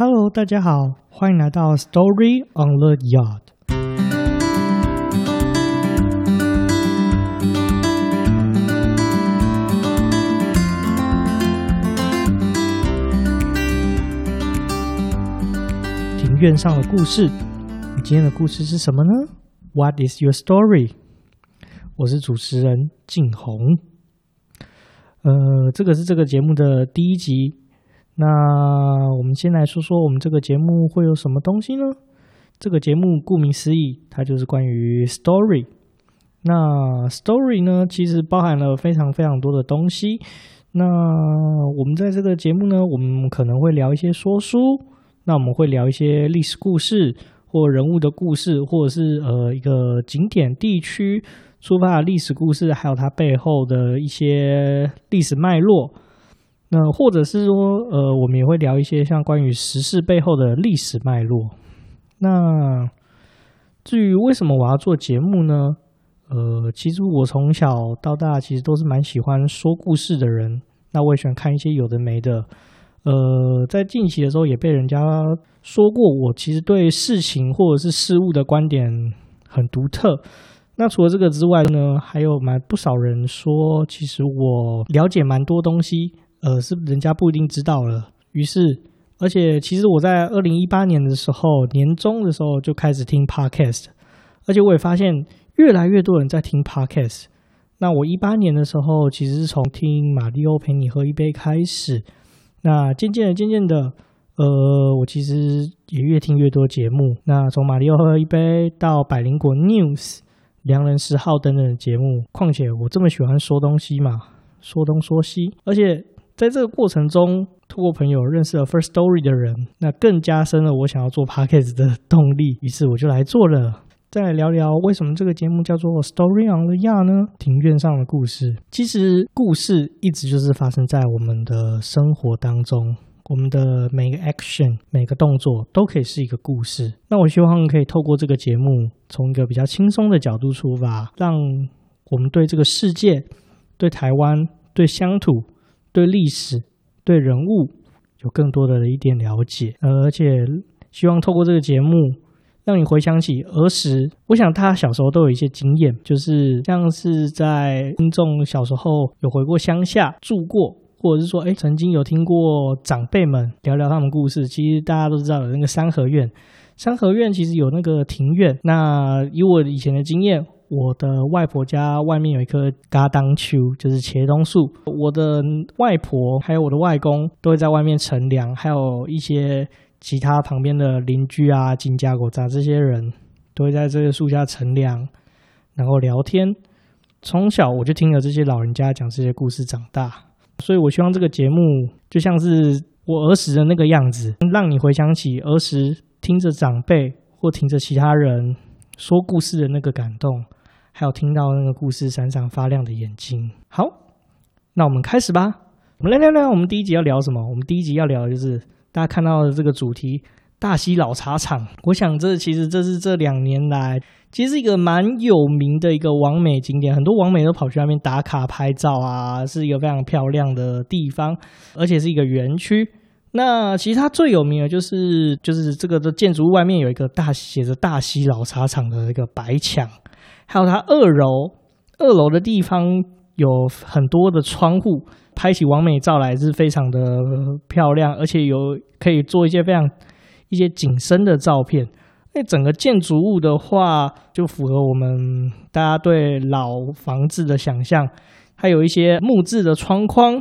Hello，大家好，欢迎来到 Story on the Yard。庭院上的故事，你今天的故事是什么呢？What is your story？我是主持人静红。呃，这个是这个节目的第一集。那我们先来说说我们这个节目会有什么东西呢？这个节目顾名思义，它就是关于 story。那 story 呢，其实包含了非常非常多的东西。那我们在这个节目呢，我们可能会聊一些说书，那我们会聊一些历史故事或人物的故事，或者是呃一个景点地区。出发的历史故事，还有它背后的一些历史脉络。那或者是说，呃，我们也会聊一些像关于时事背后的历史脉络。那至于为什么我要做节目呢？呃，其实我从小到大其实都是蛮喜欢说故事的人。那我也喜欢看一些有的没的。呃，在近期的时候也被人家说过，我其实对事情或者是事物的观点很独特。那除了这个之外呢，还有蛮不少人说，其实我了解蛮多东西，呃，是人家不一定知道了。于是，而且其实我在二零一八年的时候，年中的时候就开始听 Podcast，而且我也发现越来越多人在听 Podcast。那我一八年的时候，其实是从听马里欧陪你喝一杯开始，那渐渐的、渐渐的，呃，我其实也越听越多节目。那从马里欧喝一杯到百灵果 News。良人十号等等的节目，况且我这么喜欢说东西嘛，说东说西，而且在这个过程中，透过朋友认识了 First Story 的人，那更加深了我想要做 Podcast 的动力。于是我就来做了。再来聊聊为什么这个节目叫做 Story on the Yard 呢？庭院上的故事。其实故事一直就是发生在我们的生活当中。我们的每个 action、每个动作都可以是一个故事。那我希望可以透过这个节目，从一个比较轻松的角度出发，让我们对这个世界、对台湾、对乡土、对历史、对人物有更多的一点了解。而且希望透过这个节目，让你回想起儿时。我想他小时候都有一些经验，就是像是在听众小时候有回过乡下住过。或者是说，哎，曾经有听过长辈们聊聊他们故事。其实大家都知道有那个三合院，三合院其实有那个庭院。那以我以前的经验，我的外婆家外面有一棵嘎当树，就是茄冬树。我的外婆还有我的外公都会在外面乘凉，还有一些其他旁边的邻居啊、金家狗杂这些人都会在这个树下乘凉，然后聊天。从小我就听了这些老人家讲这些故事长大。所以，我希望这个节目就像是我儿时的那个样子，让你回想起儿时听着长辈或听着其他人说故事的那个感动，还有听到那个故事闪闪发亮的眼睛。好，那我们开始吧。我们来聊聊，我们第一集要聊什么？我们第一集要聊的就是大家看到的这个主题——大溪老茶厂。我想，这其实这是这两年来。其实是一个蛮有名的一个网美景点，很多网美都跑去那边打卡拍照啊，是一个非常漂亮的地方，而且是一个园区。那其实它最有名的就是就是这个的建筑物外面有一个大写着“大溪老茶厂”的一个白墙，还有它二楼二楼的地方有很多的窗户，拍起完美照来是非常的漂亮，而且有可以做一些非常一些景深的照片。那整个建筑物的话，就符合我们大家对老房子的想象，还有一些木质的窗框、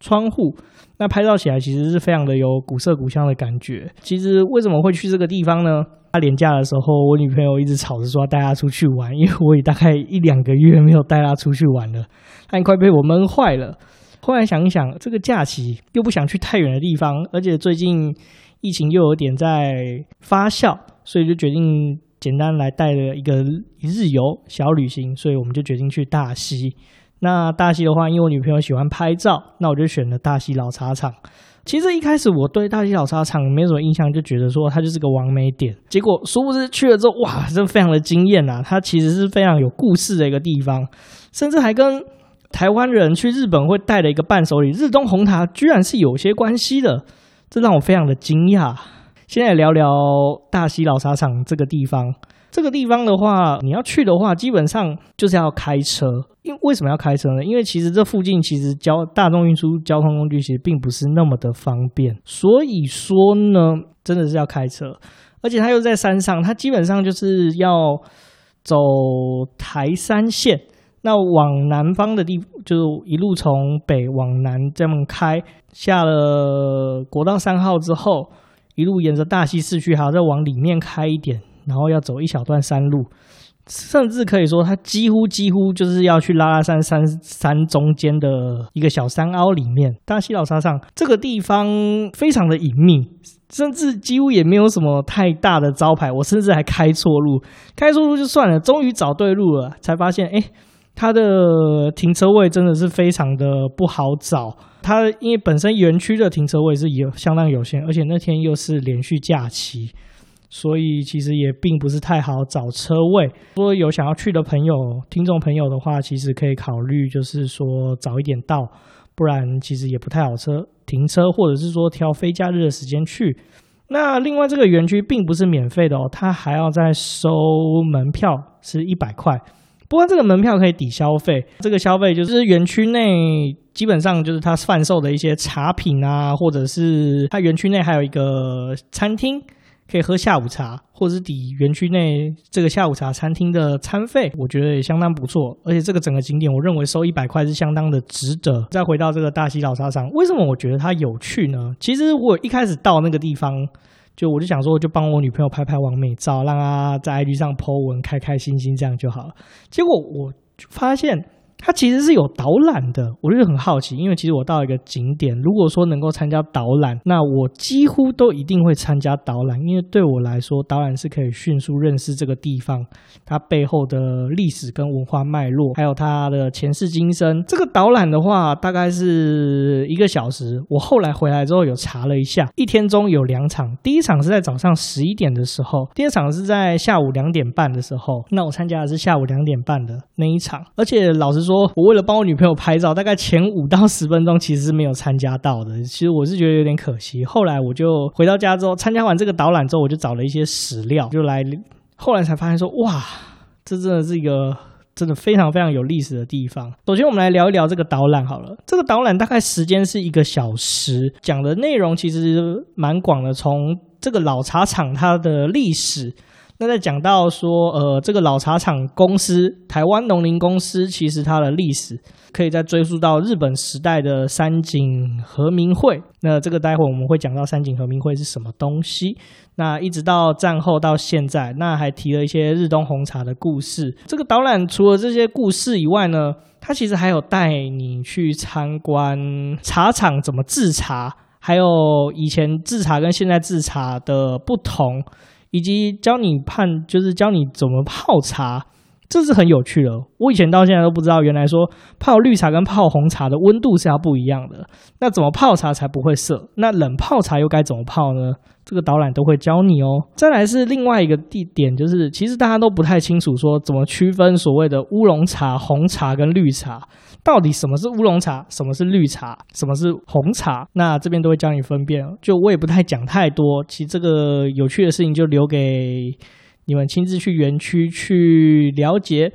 窗户，那拍照起来其实是非常的有古色古香的感觉。其实为什么会去这个地方呢？他连假的时候，我女朋友一直吵着说要带她出去玩，因为我也大概一两个月没有带她出去玩了，她快被我闷坏了。后来想一想，这个假期又不想去太远的地方，而且最近疫情又有点在发酵。所以就决定简单来带了一个一日游小旅行，所以我们就决定去大溪。那大溪的话，因为我女朋友喜欢拍照，那我就选了大溪老茶厂。其实一开始我对大溪老茶厂没什么印象，就觉得说它就是个网美点。结果殊不知去了之后，哇，真非常的惊艳呐！它其实是非常有故事的一个地方，甚至还跟台湾人去日本会带的一个伴手礼日东红茶，居然是有些关系的。这让我非常的惊讶。现在聊聊大溪老茶厂这个地方。这个地方的话，你要去的话，基本上就是要开车。因为为什么要开车呢？因为其实这附近其实交大众运输交通工具其实并不是那么的方便，所以说呢，真的是要开车。而且它又在山上，它基本上就是要走台三线，那往南方的地，就一路从北往南这么开，下了国道三号之后，一路沿着大溪市区，还要再往里面开一点。然后要走一小段山路，甚至可以说，它几乎几乎就是要去拉拉山山山中间的一个小山凹里面。大西老茶厂这个地方非常的隐秘，甚至几乎也没有什么太大的招牌。我甚至还开错路，开错路就算了，终于找对路了，才发现，哎，它的停车位真的是非常的不好找。它因为本身园区的停车位是有相当有限，而且那天又是连续假期。所以其实也并不是太好找车位。如果有想要去的朋友、听众朋友的话，其实可以考虑，就是说早一点到，不然其实也不太好车停车，或者是说挑非假日的时间去。那另外这个园区并不是免费的哦，它还要再收门票，是一百块。不过这个门票可以抵消费，这个消费就是园区内基本上就是它贩售的一些茶品啊，或者是它园区内还有一个餐厅。可以喝下午茶，或者是抵园区内这个下午茶餐厅的餐费，我觉得也相当不错。而且这个整个景点，我认为收一百块是相当的值得。再回到这个大溪老沙场，为什么我觉得它有趣呢？其实我一开始到那个地方，就我就想说，就帮我女朋友拍拍完美照，让她在 IG 上 po 文，开开心心这样就好了。结果我发现。它其实是有导览的，我就很好奇，因为其实我到一个景点，如果说能够参加导览，那我几乎都一定会参加导览，因为对我来说，导览是可以迅速认识这个地方，它背后的历史跟文化脉络，还有它的前世今生。这个导览的话，大概是一个小时。我后来回来之后有查了一下，一天中有两场，第一场是在早上十一点的时候，第二场是在下午两点半的时候。那我参加的是下午两点半的那一场，而且老实说。说我为了帮我女朋友拍照，大概前五到十分钟其实是没有参加到的。其实我是觉得有点可惜。后来我就回到家之后，参加完这个导览之后，我就找了一些史料，就来后来才发现说，哇，这真的是一个真的非常非常有历史的地方。首先，我们来聊一聊这个导览好了。这个导览大概时间是一个小时，讲的内容其实蛮广的，从这个老茶厂它的历史。那在讲到说，呃，这个老茶厂公司台湾农林公司，其实它的历史可以再追溯到日本时代的三井和明会。那这个待会我们会讲到三井和明会是什么东西。那一直到战后到现在，那还提了一些日东红茶的故事。这个导览除了这些故事以外呢，它其实还有带你去参观茶厂怎么制茶，还有以前制茶跟现在制茶的不同。以及教你判，就是教你怎么泡茶，这是很有趣的。我以前到现在都不知道，原来说泡绿茶跟泡红茶的温度是要不一样的。那怎么泡茶才不会涩？那冷泡茶又该怎么泡呢？这个导览都会教你哦。再来是另外一个地点，就是其实大家都不太清楚说怎么区分所谓的乌龙茶、红茶跟绿茶。到底什么是乌龙茶，什么是绿茶，什么是红茶？那这边都会教你分辨。就我也不太讲太多，其实这个有趣的事情就留给你们亲自去园区去了解。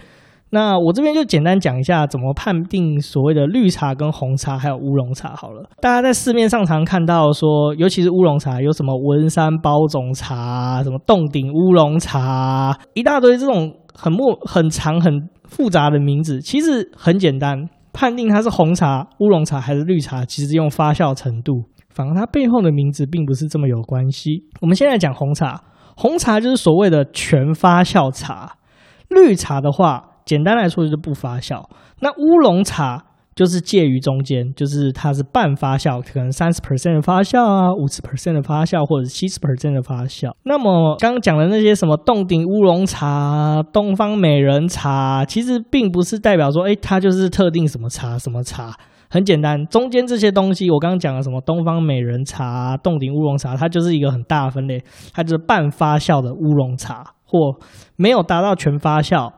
那我这边就简单讲一下怎么判定所谓的绿茶跟红茶，还有乌龙茶好了。大家在市面上常看到说，尤其是乌龙茶，有什么文山包种茶、什么冻顶乌龙茶，一大堆这种很莫很长很复杂的名字，其实很简单。判定它是红茶、乌龙茶还是绿茶，其实用发酵程度，反而它背后的名字并不是这么有关系。我们现在讲红茶，红茶就是所谓的全发酵茶，绿茶的话，简单来说就是不发酵。那乌龙茶。就是介于中间，就是它是半发酵，可能三十 percent 的发酵啊，五十 percent 的发酵，或者七十 percent 的发酵。那么刚刚讲的那些什么洞顶乌龙茶、东方美人茶，其实并不是代表说，哎，它就是特定什么茶什么茶。很简单，中间这些东西，我刚刚讲的什么东方美人茶、洞顶乌龙茶，它就是一个很大的分类，它就是半发酵的乌龙茶，或没有达到全发酵。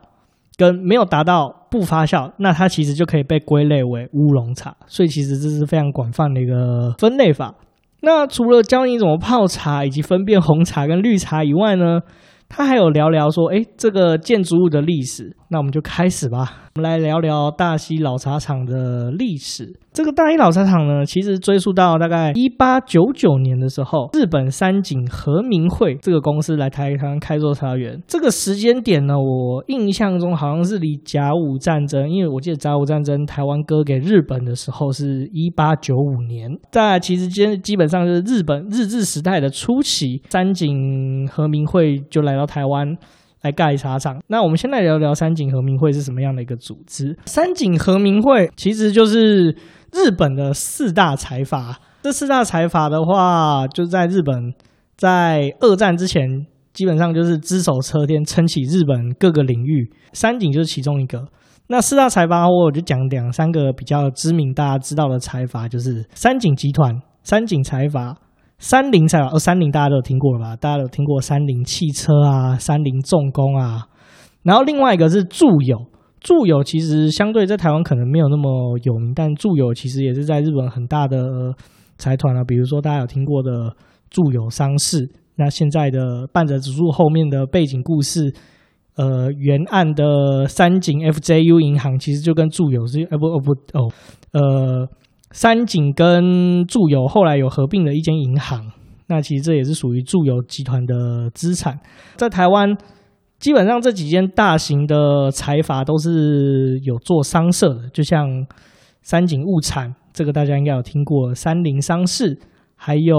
跟没有达到不发酵，那它其实就可以被归类为乌龙茶。所以其实这是非常广泛的一个分类法。那除了教你怎么泡茶以及分辨红茶跟绿茶以外呢，它还有聊聊说，哎，这个建筑物的历史。那我们就开始吧。我们来聊聊大溪老茶厂的历史。这个大溪老茶厂呢，其实追溯到大概一八九九年的时候，日本三井和明会这个公司来台湾开做茶园。这个时间点呢，我印象中好像是离甲午战争，因为我记得甲午战争台湾割给日本的时候是一八九五年。在其实间基本上是日本日治时代的初期，三井和明会就来到台湾。来盖茶厂。那我们先来聊聊三井和明会是什么样的一个组织。三井和明会其实就是日本的四大财阀。这四大财阀的话，就在日本在二战之前，基本上就是只手遮天，撑起日本各个领域。三井就是其中一个。那四大财阀，我就讲两三个比较知名、大家知道的财阀，就是三井集团、三井财阀。三菱财阀，哦，三菱大家都有听过了吧？大家有听过三菱汽车啊，三菱重工啊。然后另外一个是住友，住友其实相对在台湾可能没有那么有名，但住友其实也是在日本很大的财团啊。比如说大家有听过的住友商事，那现在的半泽直树后面的背景故事，呃，原案的三井 FJU 银行其实就跟住友是，呃不哦不哦，呃。三井跟住友后来有合并了一间银行，那其实这也是属于住友集团的资产。在台湾，基本上这几间大型的财阀都是有做商社的，就像三井物产，这个大家应该有听过；三菱商事，还有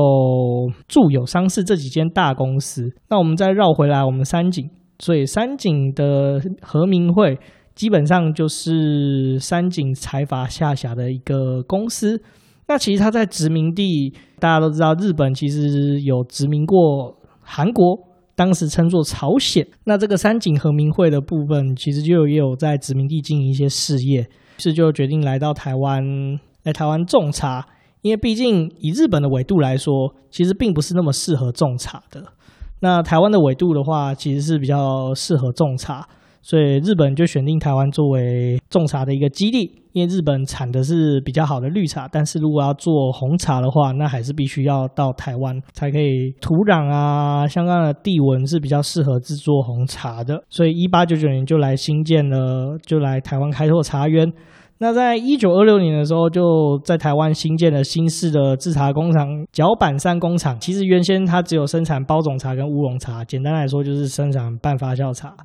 住友商事这几间大公司。那我们再绕回来，我们三井，所以三井的和明会。基本上就是三井财阀下辖的一个公司。那其实它在殖民地，大家都知道，日本其实有殖民过韩国，当时称作朝鲜。那这个三井和明会的部分，其实就也有在殖民地经营一些事业，是就决定来到台湾，来台湾种茶。因为毕竟以日本的纬度来说，其实并不是那么适合种茶的。那台湾的纬度的话，其实是比较适合种茶。所以日本就选定台湾作为种茶的一个基地，因为日本产的是比较好的绿茶，但是如果要做红茶的话，那还是必须要到台湾才可以。土壤啊，相关的地纹是比较适合制作红茶的。所以一八九九年就来新建了，就来台湾开拓茶园。那在一九二六年的时候，就在台湾新建了新式的制茶工厂——角板山工厂。其实原先它只有生产包种茶跟乌龙茶，简单来说就是生产半发酵茶。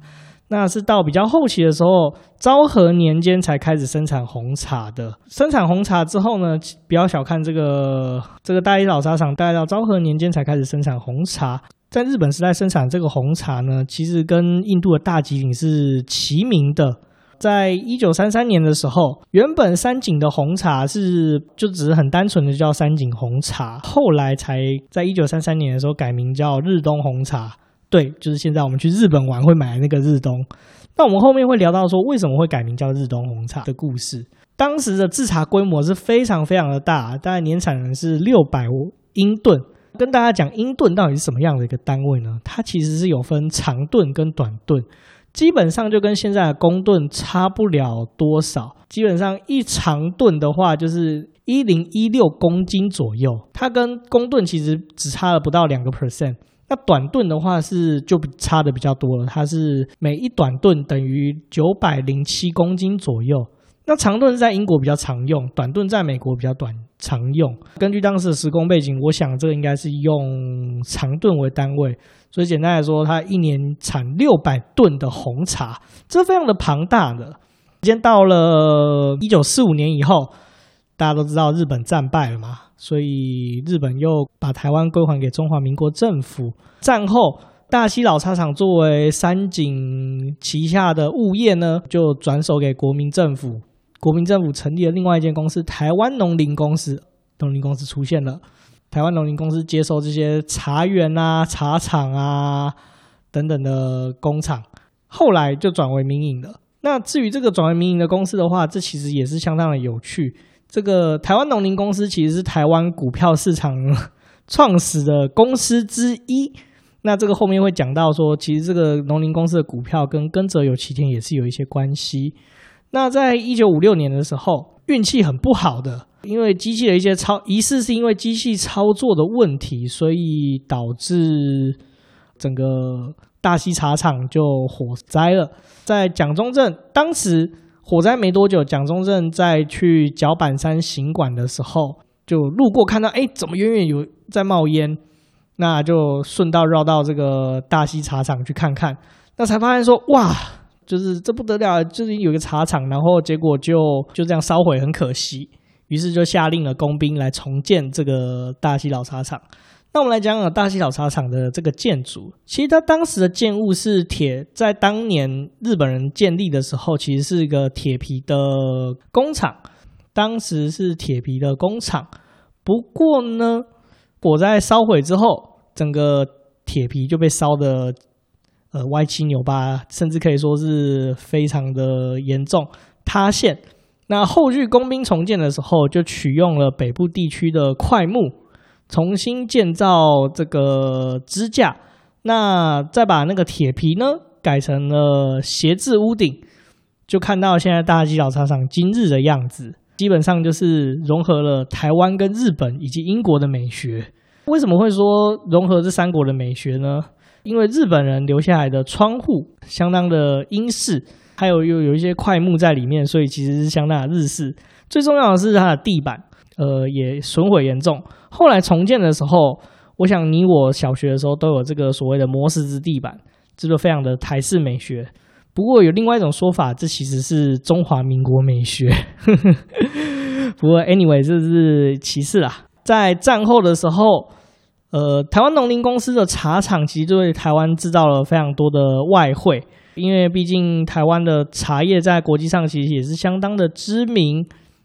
那是到比较后期的时候，昭和年间才开始生产红茶的。生产红茶之后呢，不要小看这个这个大一老茶厂，大概到昭和年间才开始生产红茶。在日本时代生产这个红茶呢，其实跟印度的大吉岭是齐名的。在一九三三年的时候，原本三井的红茶是就只是很单纯的叫三井红茶，后来才在一九三三年的时候改名叫日东红茶。对，就是现在我们去日本玩会买的那个日东。那我们后面会聊到说，为什么会改名叫日东红茶的故事。当时的制茶规模是非常非常的大，大概年产能是六百英吨。跟大家讲，英吨到底是什么样的一个单位呢？它其实是有分长吨跟短吨，基本上就跟现在的公吨差不了多少。基本上一长吨的话，就是一零一六公斤左右，它跟公吨其实只差了不到两个 percent。那短吨的话是就差的比较多了，它是每一短吨等于九百零七公斤左右。那长吨在英国比较常用，短吨在美国比较短常用。根据当时的时空背景，我想这个应该是用长吨为单位。所以简单来说，它一年产六百吨的红茶，这非常的庞大的。时间到了一九四五年以后。大家都知道日本战败了嘛，所以日本又把台湾归还给中华民国政府。战后，大溪老茶厂作为三井旗下的物业呢，就转手给国民政府。国民政府成立了另外一间公司——台湾农林公司。农林公司出现了，台湾农林公司接收这些茶园啊、茶厂啊等等的工厂，后来就转为民营了。那至于这个转为民营的公司的话，这其实也是相当的有趣。这个台湾农林公司其实是台湾股票市场 创始的公司之一。那这个后面会讲到说，其实这个农林公司的股票跟耕者有其田也是有一些关系。那在一九五六年的时候，运气很不好的因为机器的一些操，疑似是因为机器操作的问题，所以导致整个大溪茶厂就火灾了。在蒋中正当时火灾没多久，蒋中正在去角板山行馆的时候，就路过看到，哎，怎么远远有在冒烟？那就顺道绕到这个大溪茶厂去看看，那才发现说，哇，就是这不得了，就是有个茶厂，然后结果就就这样烧毁，很可惜。于是就下令了工兵来重建这个大溪老茶厂。那我们来讲讲大溪老茶厂的这个建筑。其实它当时的建物是铁，在当年日本人建立的时候，其实是一个铁皮的工厂。当时是铁皮的工厂，不过呢，火灾烧毁之后，整个铁皮就被烧得呃歪七扭八，甚至可以说是非常的严重塌陷。那后续工兵重建的时候，就取用了北部地区的块木。重新建造这个支架，那再把那个铁皮呢改成了斜置屋顶，就看到现在大吉老茶厂今日的样子。基本上就是融合了台湾跟日本以及英国的美学。为什么会说融合这三国的美学呢？因为日本人留下来的窗户相当的英式，还有又有一些块木在里面，所以其实是相当的日式。最重要的是它的地板。呃，也损毁严重。后来重建的时候，我想你我小学的时候都有这个所谓的磨石之地板，这个非常的台式美学。不过有另外一种说法，这其实是中华民国美学。不过 anyway，这是其次啦。在战后的时候，呃，台湾农林公司的茶厂其实对台湾制造了非常多的外汇，因为毕竟台湾的茶叶在国际上其实也是相当的知名。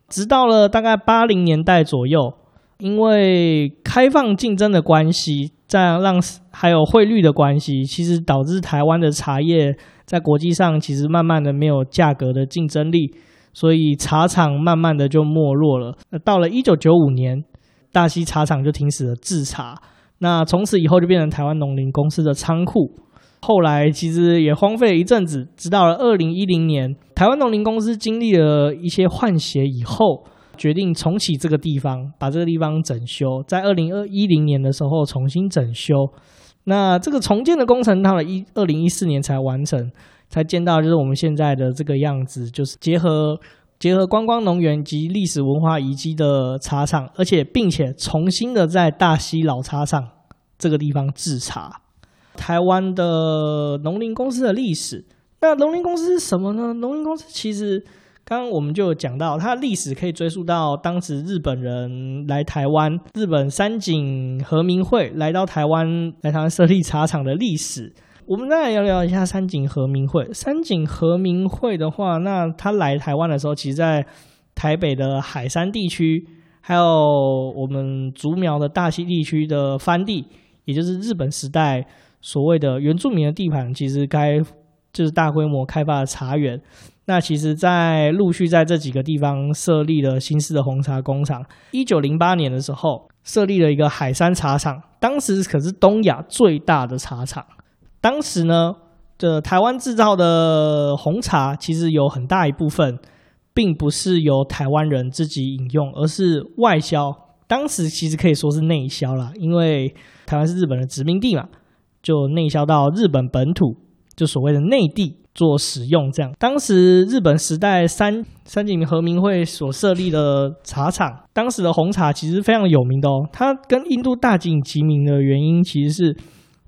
直到了大概八零年代左右，因为开放竞争的关系，这样让还有汇率的关系，其实导致台湾的茶叶在国际上其实慢慢的没有价格的竞争力，所以茶厂慢慢的就没落了。那到了一九九五年，大溪茶厂就停止了制茶，那从此以后就变成台湾农林公司的仓库。后来其实也荒废了一阵子，直到了二零一零年，台湾农林公司经历了一些换血以后，决定重启这个地方，把这个地方整修。在二零二一零年的时候重新整修，那这个重建的工程到了一二零一四年才完成，才见到就是我们现在的这个样子，就是结合结合观光农园及历史文化遗迹的茶厂，而且并且重新的在大溪老茶厂这个地方制茶。台湾的农林公司的历史，那农林公司是什么呢？农林公司其实刚刚我们就有讲到，它的历史可以追溯到当时日本人来台湾，日本三井和明会来到台湾，来台湾设立茶厂的历史。我们再来聊聊一下三井和明会。三井和明会的话，那他来台湾的时候，其实在台北的海山地区，还有我们竹苗的大溪地区的番地，也就是日本时代。所谓的原住民的地盘，其实该就是大规模开发的茶园。那其实，在陆续在这几个地方设立了新式的红茶工厂。一九零八年的时候，设立了一个海山茶厂，当时可是东亚最大的茶厂。当时呢，这台湾制造的红茶，其实有很大一部分，并不是由台湾人自己饮用，而是外销。当时其实可以说是内销啦，因为台湾是日本的殖民地嘛。就内销到日本本土，就所谓的内地做使用。这样，当时日本时代三三井和明会所设立的茶厂，当时的红茶其实非常有名的哦。它跟印度大井齐名的原因，其实是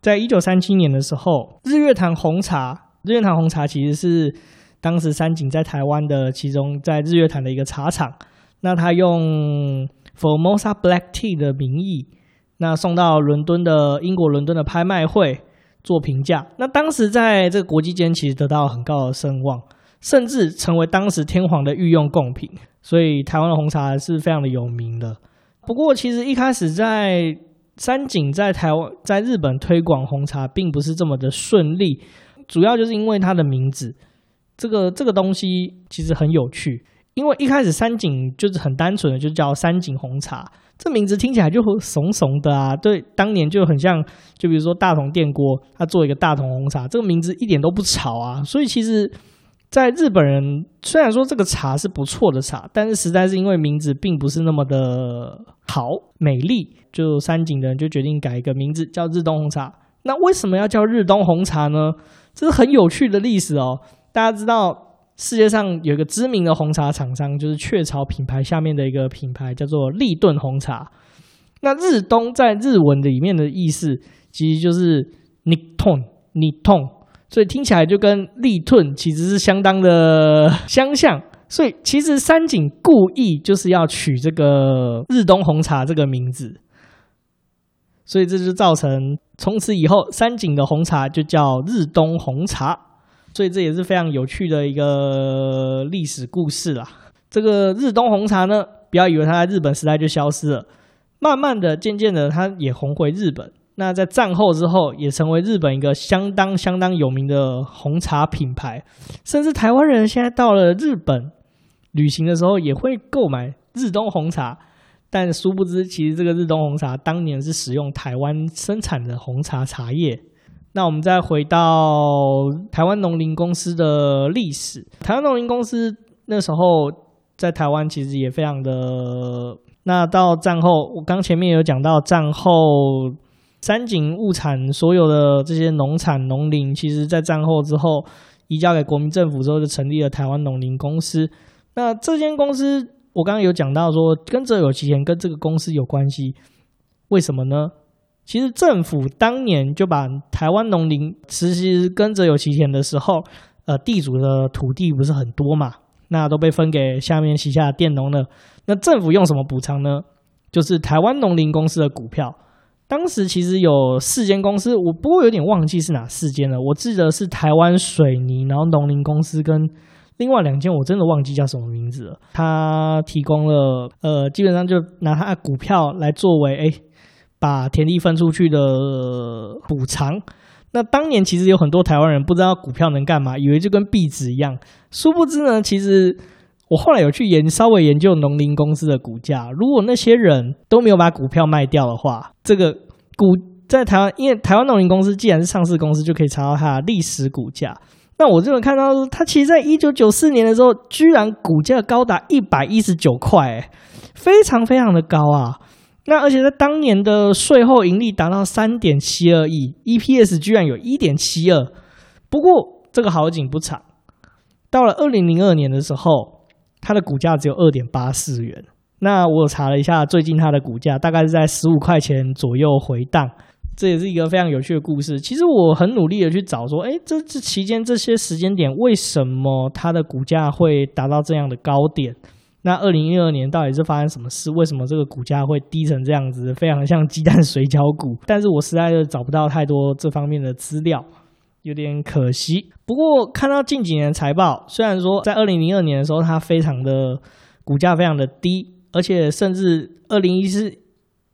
在一九三七年的时候，日月潭红茶，日月潭红茶其实是当时三井在台湾的其中在日月潭的一个茶厂。那他用 Formosa Black Tea 的名义。那送到伦敦的英国伦敦的拍卖会做评价，那当时在这个国际间其实得到很高的声望，甚至成为当时天皇的御用贡品，所以台湾的红茶是非常的有名的。不过，其实一开始在三井在台湾在日本推广红茶并不是这么的顺利，主要就是因为它的名字，这个这个东西其实很有趣，因为一开始三井就是很单纯的就叫三井红茶。这名字听起来就很怂怂的啊，对，当年就很像，就比如说大同电锅，他做一个大同红茶，这个名字一点都不潮啊。所以其实在日本人虽然说这个茶是不错的茶，但是实在是因为名字并不是那么的好美丽，就三井的人就决定改一个名字叫日东红茶。那为什么要叫日东红茶呢？这是很有趣的历史哦。大家知道世界上有一个知名的红茶厂商，就是雀巢品牌下面的一个品牌叫做立顿红茶。那日东在日文里面的意思其实就是 Niton Niton。所以听起来就跟立顿其实是相当的 相像，所以其实三井故意就是要取这个日东红茶这个名字，所以这就造成从此以后三井的红茶就叫日东红茶，所以这也是非常有趣的一个历史故事啦。这个日东红茶呢，不要以为它在日本时代就消失了，慢慢的、渐渐的，它也红回日本。那在战后之后，也成为日本一个相当相当有名的红茶品牌，甚至台湾人现在到了日本旅行的时候，也会购买日东红茶。但殊不知，其实这个日东红茶当年是使用台湾生产的红茶茶叶。那我们再回到台湾农林公司的历史，台湾农林公司那时候在台湾其实也非常的。那到战后，我刚前面有讲到战后。三井物产所有的这些农产农林，其实在战后之后移交给国民政府之后，就成立了台湾农林公司。那这间公司，我刚刚有讲到说，跟这有其田跟这个公司有关系，为什么呢？其实政府当年就把台湾农林其实跟着有其田的时候，呃，地主的土地不是很多嘛，那都被分给下面旗下的佃农了。那政府用什么补偿呢？就是台湾农林公司的股票。当时其实有四间公司，我不过有点忘记是哪四间了。我记得是台湾水泥，然后农林公司跟另外两间，我真的忘记叫什么名字了。他提供了呃，基本上就拿他的股票来作为哎，把田地分出去的补偿。那当年其实有很多台湾人不知道股票能干嘛，以为就跟币纸一样。殊不知呢，其实。我后来有去研稍微研究农林公司的股价，如果那些人都没有把股票卖掉的话，这个股在台湾，因为台湾农林公司既然是上市公司，就可以查到它的历史股价。那我就能看到，它其实在一九九四年的时候，居然股价高达一百一十九块，非常非常的高啊！那而且在当年的税后盈利达到三点七二亿，EPS 居然有一点七二。不过这个好景不长，到了二零零二年的时候。它的股价只有二点八四元。那我查了一下，最近它的股价大概是在十五块钱左右回荡。这也是一个非常有趣的故事。其实我很努力的去找说，哎，这这期间这些时间点，为什么它的股价会达到这样的高点？那二零一二年到底是发生什么事？为什么这个股价会低成这样子？非常像鸡蛋水饺股。但是我实在是找不到太多这方面的资料。有点可惜，不过看到近几年财报，虽然说在二零零二年的时候，它非常的股价非常的低，而且甚至二零一四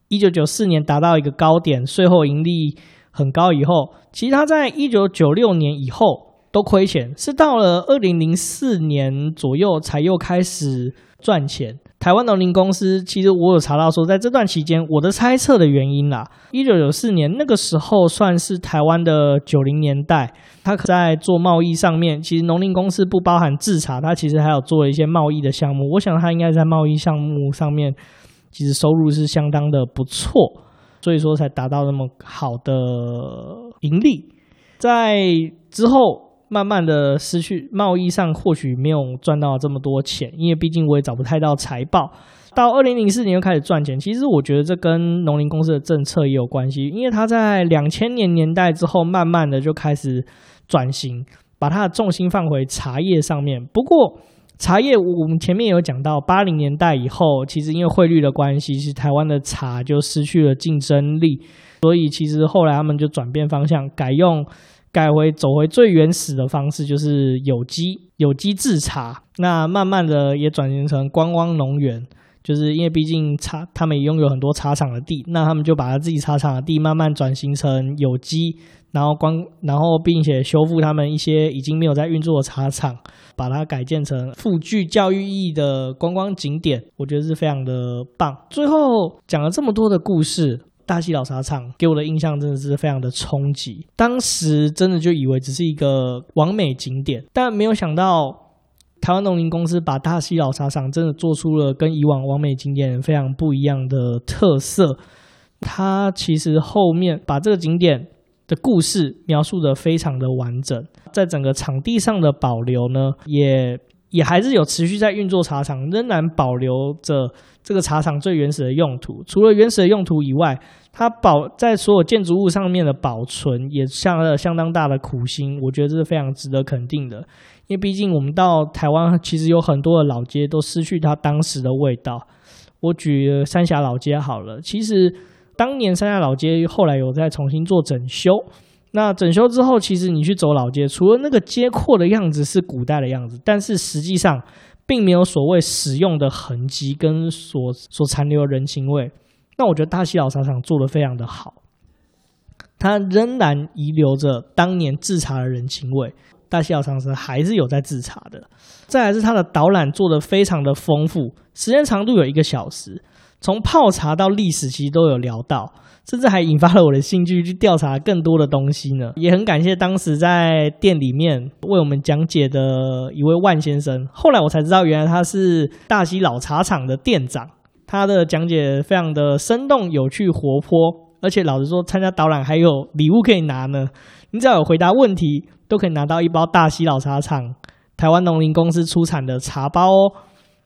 一九九四年达到一个高点，税后盈利很高以后，其实它在一九九六年以后都亏钱，是到了二零零四年左右才又开始赚钱。台湾农林公司，其实我有查到说，在这段期间，我的猜测的原因啦，一九九四年那个时候算是台湾的九零年代，他在做贸易上面，其实农林公司不包含制茶，他其实还有做一些贸易的项目。我想他应该在贸易项目上面，其实收入是相当的不错，所以说才达到那么好的盈利。在之后。慢慢的失去贸易上或许没有赚到这么多钱，因为毕竟我也找不太到财报。到二零零四年又开始赚钱，其实我觉得这跟农林公司的政策也有关系，因为他在两千年年代之后，慢慢的就开始转型，把它的重心放回茶叶上面。不过茶叶我们前面有讲到，八零年代以后，其实因为汇率的关系，其实台湾的茶就失去了竞争力，所以其实后来他们就转变方向，改用。改回走回最原始的方式，就是有机有机制茶。那慢慢的也转型成观光农园，就是因为毕竟茶他们也拥有很多茶厂的地，那他们就把他自己茶厂的地慢慢转型成有机，然后光然后并且修复他们一些已经没有在运作的茶厂，把它改建成富具教育意义的观光景点。我觉得是非常的棒。最后讲了这么多的故事。大溪老茶厂给我的印象真的是非常的冲击。当时真的就以为只是一个完美景点，但没有想到台湾农林公司把大溪老茶厂真的做出了跟以往完美景点非常不一样的特色。它其实后面把这个景点的故事描述得非常的完整，在整个场地上的保留呢，也也还是有持续在运作茶厂，仍然保留着这个茶厂最原始的用途。除了原始的用途以外，它保在所有建筑物上面的保存也下了相当大的苦心，我觉得这是非常值得肯定的。因为毕竟我们到台湾，其实有很多的老街都失去它当时的味道。我举三峡老街好了，其实。当年三峡老街后来有在重新做整修，那整修之后，其实你去走老街，除了那个街廓的样子是古代的样子，但是实际上并没有所谓使用的痕迹跟所所残留的人情味。那我觉得大溪老茶厂做得非常的好，它仍然遗留着当年制茶的人情味。大溪老茶厂还是有在制茶的。再来是它的导览做得非常的丰富，时间长度有一个小时。从泡茶到历史，其实都有聊到，甚至还引发了我的兴趣去调查更多的东西呢。也很感谢当时在店里面为我们讲解的一位万先生。后来我才知道，原来他是大溪老茶厂的店长。他的讲解非常的生动、有趣、活泼，而且老实说，参加导览还有礼物可以拿呢。你只要有回答问题，都可以拿到一包大溪老茶厂台湾农林公司出产的茶包哦。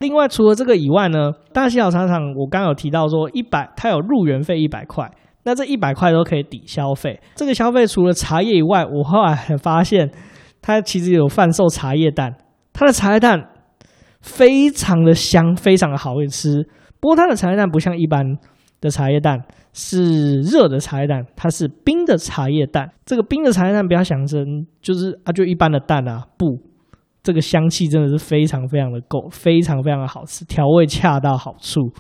另外，除了这个以外呢，大溪老茶厂我刚有提到说一百，它有入园费一百块，那这一百块都可以抵消费。这个消费除了茶叶以外，我后来还发现它其实有贩售茶叶蛋，它的茶叶蛋非常的香，非常的好吃。不过它的茶叶蛋不像一般的茶叶蛋是热的茶叶蛋，它是冰的茶叶蛋。这个冰的茶叶蛋不要想成就是啊，就一般的蛋啊，不。这个香气真的是非常非常的够，非常非常的好吃，调味恰到好处，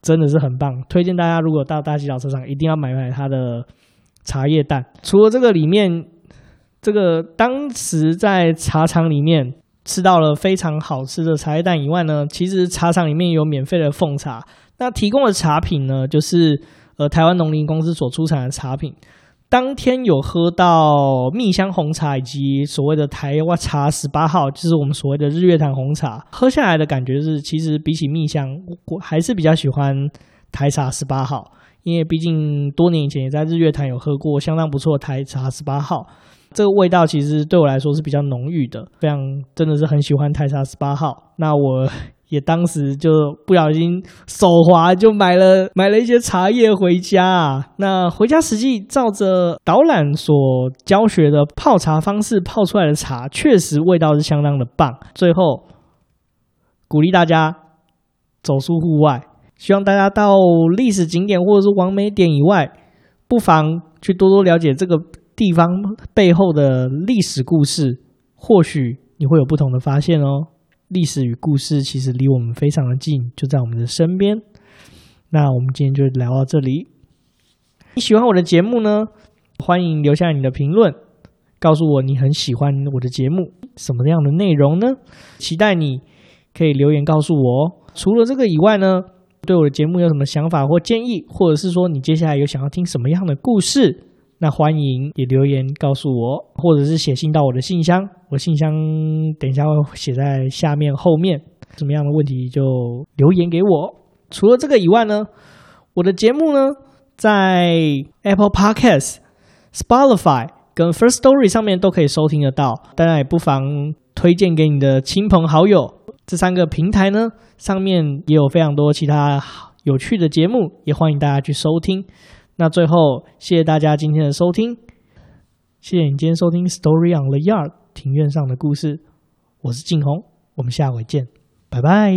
真的是很棒。推荐大家如果到大溪老茶厂，一定要买买它的茶叶蛋。除了这个里面，这个当时在茶厂里面吃到了非常好吃的茶叶蛋以外呢，其实茶厂里面有免费的奉茶，那提供的茶品呢，就是呃台湾农林公司所出产的茶品。当天有喝到蜜香红茶以及所谓的台湾茶十八号，就是我们所谓的日月潭红茶。喝下来的感觉是，其实比起蜜香，我还是比较喜欢台茶十八号，因为毕竟多年以前也在日月潭有喝过相当不错的台茶十八号，这个味道其实对我来说是比较浓郁的，非常真的是很喜欢台茶十八号。那我。也当时就不小心手滑，就买了买了一些茶叶回家。那回家实际照着导览所教学的泡茶方式泡出来的茶，确实味道是相当的棒。最后鼓励大家走出户外，希望大家到历史景点或者是网美点以外，不妨去多多了解这个地方背后的历史故事，或许你会有不同的发现哦。历史与故事其实离我们非常的近，就在我们的身边。那我们今天就聊到这里。你喜欢我的节目呢？欢迎留下你的评论，告诉我你很喜欢我的节目，什么样的内容呢？期待你可以留言告诉我。除了这个以外呢，对我的节目有什么想法或建议，或者是说你接下来有想要听什么样的故事？那欢迎也留言告诉我，或者是写信到我的信箱，我信箱等一下会写在下面后面。什么样的问题就留言给我。除了这个以外呢，我的节目呢在 Apple Podcast、Spotify 跟 First Story 上面都可以收听得到，当然也不妨推荐给你的亲朋好友。这三个平台呢上面也有非常多其他有趣的节目，也欢迎大家去收听。那最后，谢谢大家今天的收听，谢谢你今天收听《Story on the Yard》庭院上的故事，我是静红，我们下回见，拜拜。